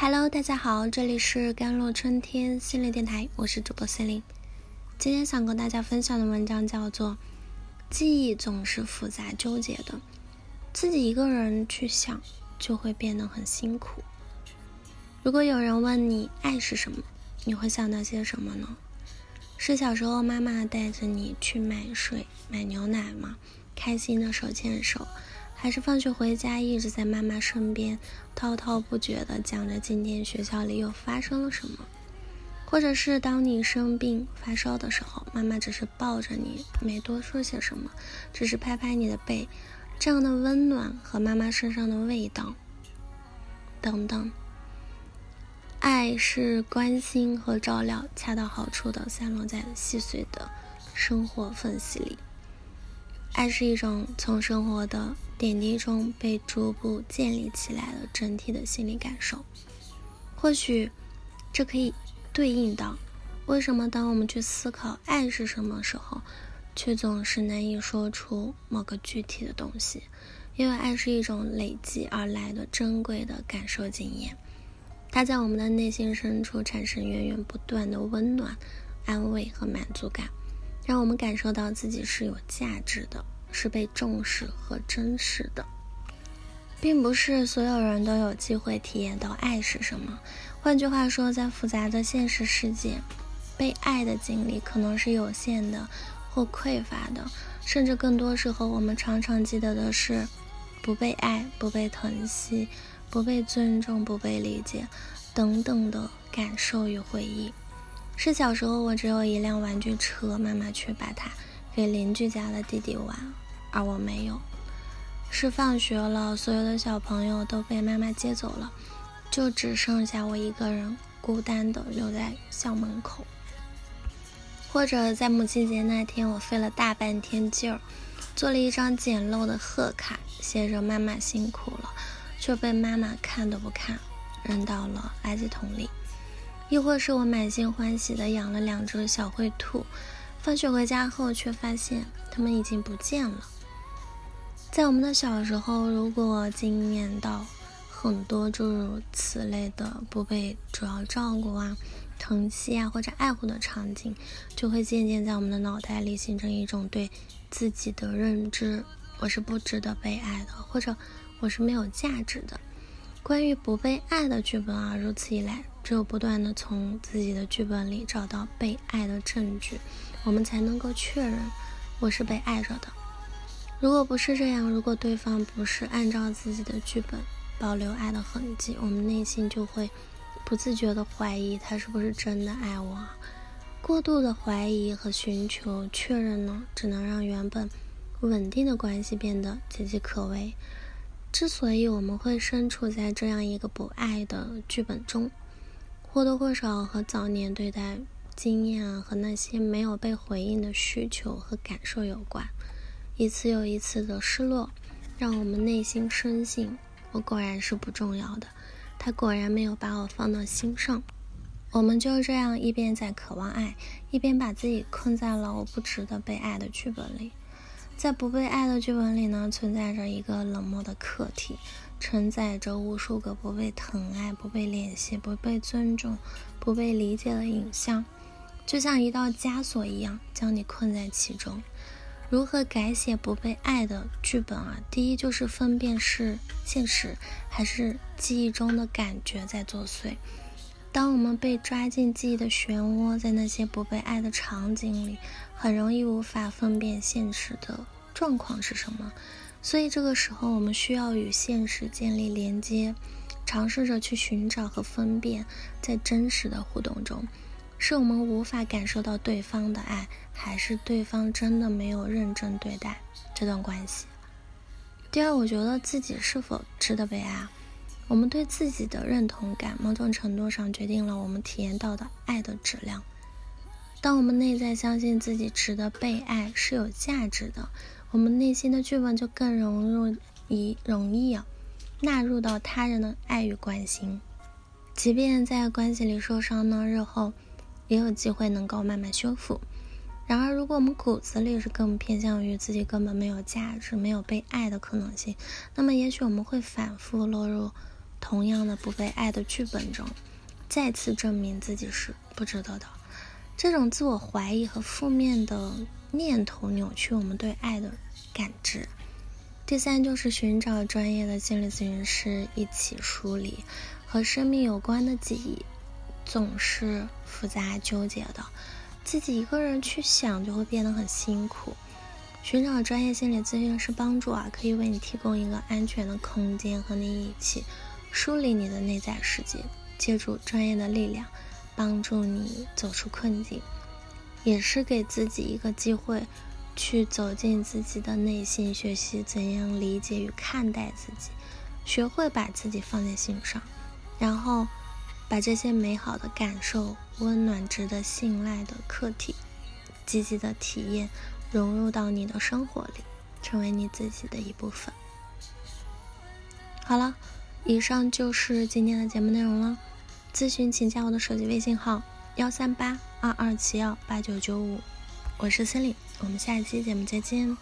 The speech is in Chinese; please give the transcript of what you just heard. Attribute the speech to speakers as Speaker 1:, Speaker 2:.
Speaker 1: Hello，大家好，这里是甘露春天心灵电台，我是主播心灵。今天想跟大家分享的文章叫做《记忆总是复杂纠结的，自己一个人去想就会变得很辛苦》。如果有人问你爱是什么，你会想到些什么呢？是小时候妈妈带着你去买水、买牛奶吗？开心的手牵手。还是放学回家一直在妈妈身边滔滔不绝地讲着今天学校里又发生了什么，或者是当你生病发烧的时候，妈妈只是抱着你，没多说些什么，只是拍拍你的背，这样的温暖和妈妈身上的味道，等等。爱是关心和照料，恰到好处的散落在细碎的生活缝隙里。爱是一种从生活的点滴中被逐步建立起来的整体的心理感受。或许，这可以对应到为什么当我们去思考爱是什么时候，却总是难以说出某个具体的东西。因为爱是一种累积而来的珍贵的感受经验，它在我们的内心深处产生源源不断的温暖、安慰和满足感。让我们感受到自己是有价值的，是被重视和珍视的，并不是所有人都有机会体验到爱是什么。换句话说，在复杂的现实世界，被爱的经历可能是有限的或匮乏的，甚至更多时候，我们常常记得的是不被爱、不被疼惜、不被尊重、不被理解等等的感受与回忆。是小时候，我只有一辆玩具车，妈妈却把它给邻居家的弟弟玩，而我没有。是放学了，所有的小朋友都被妈妈接走了，就只剩下我一个人孤单的留在校门口。或者在母亲节那天，我费了大半天劲儿，做了一张简陋的贺卡，写着“妈妈辛苦了”，却被妈妈看都不看，扔到了垃圾桶里。亦或是我满心欢喜的养了两只小灰兔，放学回家后却发现他们已经不见了。在我们的小时候，如果经验到很多诸如此类的不被主要照顾啊、疼惜啊或者爱护的场景，就会渐渐在我们的脑袋里形成一种对自己的认知：我是不值得被爱的，或者我是没有价值的。关于不被爱的剧本啊，如此一来。只有不断的从自己的剧本里找到被爱的证据，我们才能够确认我是被爱着的。如果不是这样，如果对方不是按照自己的剧本保留爱的痕迹，我们内心就会不自觉的怀疑他是不是真的爱我。过度的怀疑和寻求确认呢，只能让原本稳定的关系变得岌岌可危。之所以我们会身处在这样一个不爱的剧本中，或多或少和早年对待经验和那些没有被回应的需求和感受有关，一次又一次的失落，让我们内心深信我果然是不重要的，他果然没有把我放到心上。我们就这样一边在渴望爱，一边把自己困在了我不值得被爱的剧本里。在不被爱的剧本里呢，存在着一个冷漠的客体。承载着无数个不被疼爱、不被联系、不被尊重、不被理解的影像，就像一道枷锁一样，将你困在其中。如何改写不被爱的剧本啊？第一就是分辨是现实还是记忆中的感觉在作祟。当我们被抓进记忆的漩涡，在那些不被爱的场景里，很容易无法分辨现实的状况是什么。所以这个时候，我们需要与现实建立连接，尝试着去寻找和分辨，在真实的互动中，是我们无法感受到对方的爱，还是对方真的没有认真对待这段关系。第二，我觉得自己是否值得被爱，我们对自己的认同感，某种程度上决定了我们体验到的爱的质量。当我们内在相信自己值得被爱，是有价值的。我们内心的剧本就更容易容易啊纳入到他人的爱与关心，即便在关系里受伤呢，日后也有机会能够慢慢修复。然而，如果我们骨子里是更偏向于自己根本没有价值、没有被爱的可能性，那么也许我们会反复落入同样的不被爱的剧本中，再次证明自己是不值得的。这种自我怀疑和负面的念头扭曲我们对爱的感知。第三就是寻找专业的心理咨询师一起梳理和生命有关的记忆，总是复杂纠结的，自己一个人去想就会变得很辛苦。寻找专业心理咨询师帮助啊，可以为你提供一个安全的空间，和你一起梳理你的内在世界，借助专业的力量帮助你走出困境，也是给自己一个机会。去走进自己的内心，学习怎样理解与看待自己，学会把自己放在心上，然后把这些美好的感受、温暖、值得信赖的课题、积极的体验融入到你的生活里，成为你自己的一部分。好了，以上就是今天的节目内容了。咨询请加我的手机微信号：幺三八二二七幺八九九五。我是森林，我们下一期节目再见。